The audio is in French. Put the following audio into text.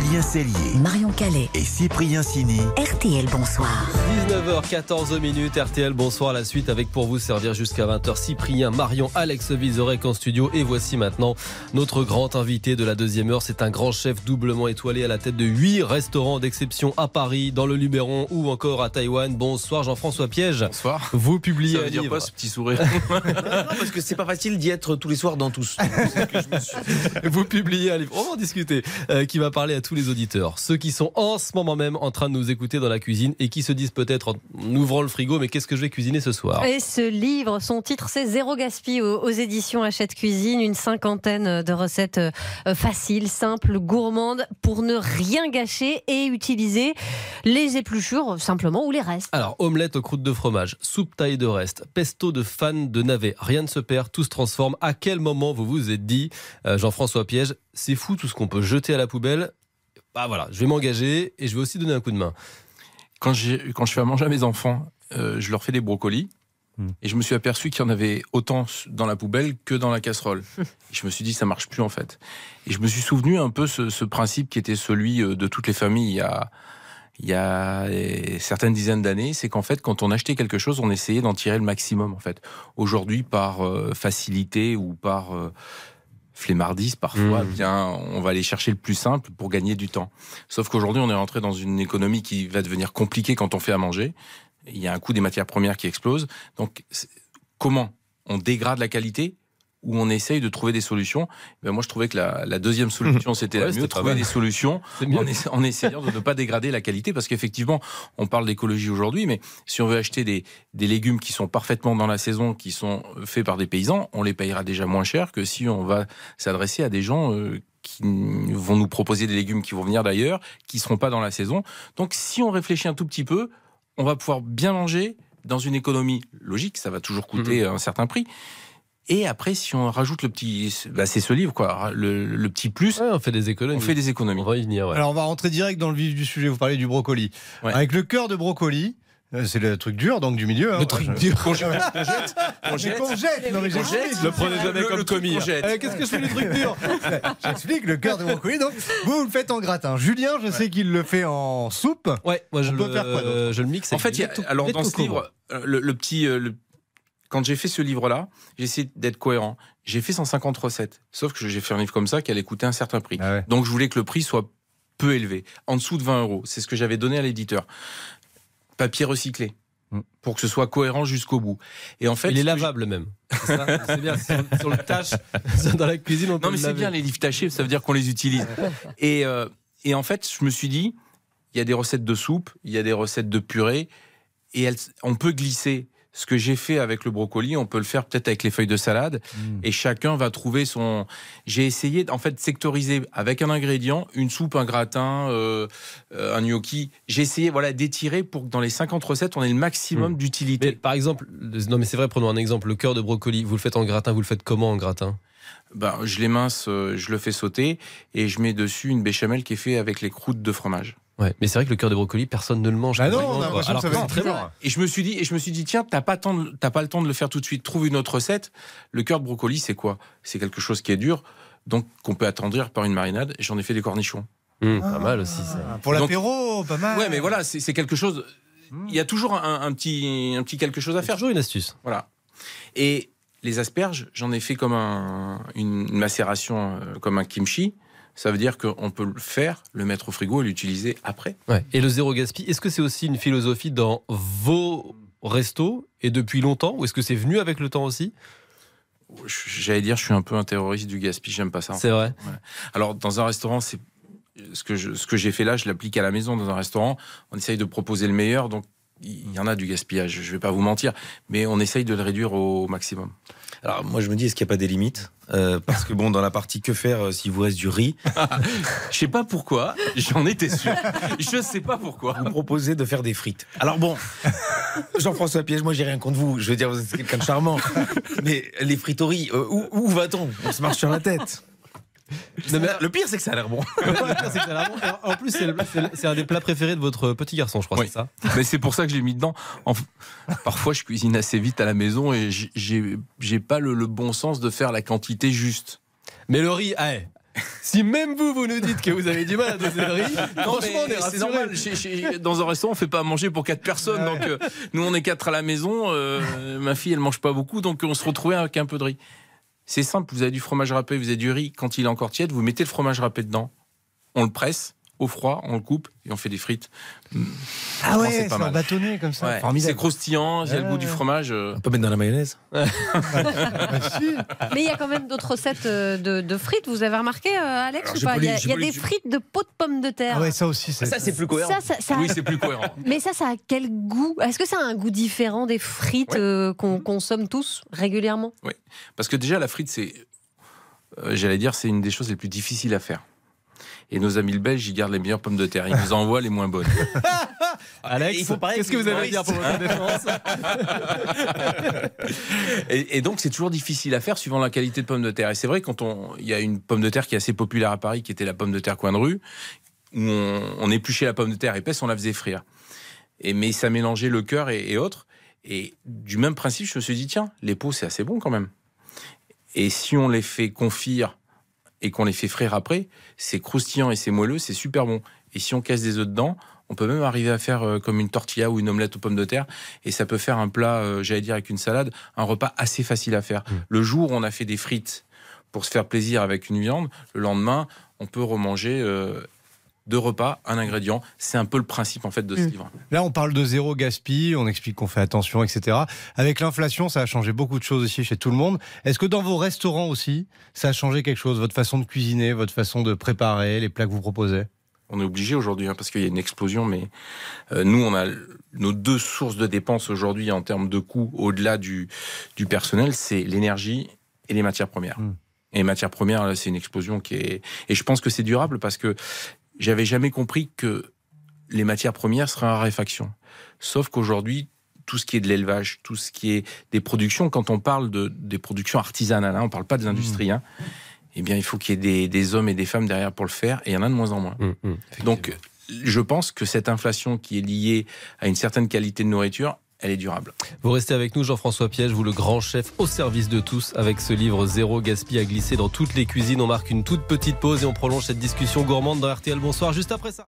Julie. Julien Cellier, Marion Calais. et Cyprien Sini. RTL, bonsoir. 19h14 minutes, RTL, bonsoir. La suite avec pour vous servir jusqu'à 20h Cyprien, Marion, Alex Vizorek en studio. Et voici maintenant notre grand invité de la deuxième heure. C'est un grand chef doublement étoilé à la tête de huit restaurants d'exception à Paris, dans le Luberon ou encore à Taïwan. Bonsoir Jean-François Piège. Bonsoir. Vous publiez Ça un veut dire livre. quoi ce petit sourire Non, parce que c'est pas facile d'y être tous les soirs dans tous. Vous publiez un livre, on va en discuter, euh, qui va parler à tous les auditeurs. Ceux qui sont en ce moment même en train de nous écouter dans la cuisine et qui se disent peut-être en ouvrant le frigo, mais qu'est-ce que je vais cuisiner ce soir? Et ce livre, son titre, c'est Zéro Gaspille aux, aux éditions Hachette Cuisine. Une cinquantaine de recettes euh, faciles, simples, gourmandes pour ne rien gâcher et utiliser les épluchures simplement ou les restes. Alors, omelette aux croûtes de fromage, soupe taille de reste, pesto de fan de navet, rien ne se perd, tout se transforme. À quel moment vous vous êtes dit, euh, Jean-François Piège, c'est fou tout ce qu'on peut jeter à la poubelle Bah voilà, je vais m'engager et je vais aussi donner un coup de main. quand, quand je fais à manger à mes enfants, euh, je leur fais des brocolis. Hmm. Et je me suis aperçu qu'il y en avait autant dans la poubelle que dans la casserole. Et je me suis dit, ça marche plus en fait. Et je me suis souvenu un peu ce, ce principe qui était celui euh, de toutes les familles il y a, il y a certaines dizaines d'années. C'est qu'en fait, quand on achetait quelque chose, on essayait d'en tirer le maximum en fait. Aujourd'hui, par euh, facilité ou par euh, flemmardise parfois, Mmh. bien, on va aller chercher le plus simple pour gagner du temps. Sauf qu'aujourd'hui, on est rentré dans une économie qui va devenir compliquée quand on fait à manger. Il y a un coût des matières premières qui explose. Donc, comment on dégrade la qualité ou on essaye de trouver des solutions. Ben Moi, je trouvais que la, la deuxième solution, c'était Ouais, la mieux, trouver des solutions en, essa- en essayant de ne pas dégrader la qualité, parce qu'effectivement, on parle d'écologie aujourd'hui, mais si on veut acheter des, des légumes qui sont parfaitement dans la saison, qui sont faits par des paysans, on les payera déjà moins cher que si on va s'adresser à des gens euh, qui vont nous proposer des légumes qui vont venir d'ailleurs, qui seront pas dans la saison. Donc, si on réfléchit un tout petit peu, on va pouvoir bien manger dans une économie logique, ça va toujours coûter un certain prix. Et après, si on rajoute le petit, bah, c'est ce livre quoi, le, le petit plus, Ouais, on fait des économies. on fait des économies. On va y venir, ouais. Alors on va rentrer direct dans le vif du sujet. Vous parlez du brocoli. Ouais. Avec le cœur de brocoli, euh, c'est le truc dur, donc du milieu. hein. Le truc Moi, je- dur. Mais qu'on jette. Non, mais j'explique. Le prenez jamais comme commis. Euh, Qu'est-ce que je fais du truc dur? J'explique le cœur de brocoli. Donc vous, vous le faites en gratin. Julien, je sais qu'il le fait en soupe. Ouais, moi je On le, peut faire quoi je le mixe. En fait, il alors dans ce livre, euh, le, le petit, euh, le- quand j'ai fait ce livre-là, j'ai essayé d'être cohérent. J'ai fait 150 recettes, sauf que j'ai fait un livre comme ça qui allait coûter un certain prix. Ah ouais. Donc je voulais que le prix soit peu élevé, en dessous de 20 euros. C'est ce que j'avais donné à l'éditeur. Papier recyclé. Mm. Pour que ce soit cohérent jusqu'au bout. Et en fait, Il est lavable même. C'est bien, sur, sur le tâche, dans la cuisine, on peut Non, mais c'est bien les livres tachés, ça veut dire qu'on les utilise. Et, euh, et en fait, je me suis dit, il y a des recettes de soupe, il y a des recettes de purée, et elles- on peut glisser. Ce que j'ai fait avec le brocoli, on peut le faire peut-être avec les feuilles de salade, et chacun va trouver son. J'ai essayé en fait de sectoriser avec un ingrédient, une soupe, un gratin, euh, euh, un gnocchi. J'ai essayé voilà d'étirer pour que dans les 50 recettes, on ait le maximum Mais d'utilité. par exemple, le- non mais c'est vrai, prenons un exemple, le cœur de brocoli, vous le faites en gratin, vous le faites comment en gratin? Ben, je l'émince, euh, je le fais sauter, et je mets dessus une béchamel qui est faite avec les croûtes de fromage. Ouais, mais c'est vrai que le cœur de brocoli, personne ne le mange. Bah non, on a Alors que ça va très bon. Et je me suis dit, et je me suis dit, tiens, t'as pas, temps de- t'as pas le temps de le faire tout de suite. Trouve une autre recette. Le cœur de brocoli, c'est quoi? C'est quelque chose qui est dur, donc qu'on peut attendrir par une marinade. Et J'en ai fait des cornichons. Hum, pas mal aussi ça. Ah, Pour l'apéro, pas mal. Ouais, mais voilà, c'est c'est quelque chose. Il y a toujours un, un petit, un petit quelque chose à faire. toujours une astuce. Voilà. Et les asperges, j'en ai fait comme un, une macération, euh, comme un kimchi. Ça veut dire qu'on peut le faire, le mettre au frigo et l'utiliser après. Ouais. Et le zéro gaspille, est-ce que c'est aussi une philosophie dans vos restos et depuis longtemps ou est-ce que c'est venu avec le temps aussi? J'allais dire, je suis un peu un terroriste du gaspillage, j'aime pas ça. C'est vrai. Alors, dans un restaurant, c'est ce que je- ce que j'ai fait là, je l'applique à la maison. Dans un restaurant, on essaye de proposer le meilleur, donc il y en a du gaspillage. Je vais pas vous mentir, mais on essaye de le réduire au maximum. Alors moi je me dis est-ce qu'il n'y a pas des limites? Euh, Parce que bon dans la partie que faire euh, s'il vous reste du riz, Je sais pas pourquoi, j'en étais sûr. Je sais pas pourquoi. vous proposez de faire des frites. Alors bon, Jean-François Piège, moi j'ai rien contre vous. Je veux dire vous êtes quelqu'un de charmant, mais les frites au riz, euh, où, où va-t-on? On se marche sur la tête. Non, mais- Le pire c'est que ça a l'air bon. Le pire, c'est que ça a l'air bon. Et En plus, c'est le- c'est le- c'est un des plats préférés de votre petit garçon, je crois, Oui. c'est ça Mais c'est pour ça que je l'ai mis dedans. En- Parfois, je cuisine assez vite à la maison et j'ai- j'ai j'ai pas le, le bon sens de faire la quantité juste. Mais le riz, ah, ouais. Si même vous, vous nous dites que vous avez du mal à doser le riz, franchement, on est c'est rassurés. normal. Chez- chez- dans un restaurant, on fait pas à manger pour quatre personnes. Donc, euh, nous, on est quatre à la maison. euh, ma fille, elle mange pas beaucoup, donc on se retrouvait avec un peu de riz. C'est simple. Vous avez du fromage râpé, vous avez du riz. Quand il est encore tiède, vous mettez le fromage râpé dedans. On le presse au froid, on le coupe et on fait des frites. Ah Franchement, ouais, c'est pas bâtonnet comme ça. Ouais, c'est croustillant, il y a le Ouais, goût du fromage. euh, On peut mettre dans la mayonnaise. Ah, si. Mais il y a quand même d'autres recettes euh, de, de frites. Vous avez remarqué, euh, Alex, Alors, ou pas Il y a, y des frites de pot de pommes de terre. Ah ouais, ça aussi, c'est. Ça, c'est plus cohérent. Ça, ça- ça- Oui, c'est plus cohérent. mais ça, ça a quel goût? Est-ce que ça a un goût différent des frites Ouais. euh, qu'on consomme tous régulièrement? Parce que déjà, la frite, c'est, euh, j'allais dire, c'est une des choses les plus difficiles à faire. Et nos amis le belges, ils gardent les meilleures pommes de terre. Ils nous envoient les moins bonnes. Alex, qu'est-ce que vous avez à dire pour votre défense Et, et donc, c'est toujours difficile à faire suivant la qualité de pomme de terre. Et c'est vrai, quand on, il y a une pomme de terre qui est assez populaire à Paris, qui était la pomme de terre coin de rue, où on, on épluchait la pomme de terre épaisse, on la faisait frire. Et, mais ça mélangeait le cœur et, et autres. Et du même principe, je me suis dit, tiens, les pots, c'est assez bon quand même. Et si on les fait confire et qu'on les fait frire après, c'est croustillant et c'est moelleux, c'est super bon. Et si on casse des œufs dedans, on peut même arriver à faire euh, comme une tortilla ou une omelette aux pommes de terre. Et ça peut faire un plat, euh, j'allais dire avec une salade, un repas assez facile à faire. Le jour où on a fait des frites pour se faire plaisir avec une viande, le lendemain, on peut remanger euh, deux repas, un ingrédient. C'est un peu le principe en fait de ce Mm. livre. Là, on parle de zéro gaspille, on explique qu'on fait attention, etc. Avec l'inflation, ça a changé beaucoup de choses aussi chez tout le monde. Est-ce que dans vos restaurants aussi, ça a changé quelque chose Votre façon de cuisiner, votre façon de préparer, les plats que vous proposez? On est obligé aujourd'hui hein, parce qu'il y a une explosion, mais euh, nous, on a nos deux sources de dépenses aujourd'hui en termes de coûts au-delà du, du personnel, c'est l'énergie et les matières premières. Mm. Et les matières premières, là, c'est une explosion qui est. Et je pense que c'est durable parce que j'avais jamais compris que les matières premières seraient en raréfaction. Sauf qu'aujourd'hui, tout ce qui est de l'élevage, tout ce qui est des productions, quand on parle de, des productions artisanales, hein, on parle pas des industries, hein, eh bien, il faut qu'il y ait des, des hommes et des femmes derrière pour le faire, et il y en a de moins en moins. Hum, hum, Donc, je pense que cette inflation qui est liée à une certaine qualité de nourriture, elle est durable. Vous restez avec nous, Jean-François Piège, vous le grand chef au service de tous, avec ce livre Zéro gaspille à glisser dans toutes les cuisines. On marque une toute petite pause et on prolonge cette discussion gourmande dans RTL. Bonsoir, juste après ça.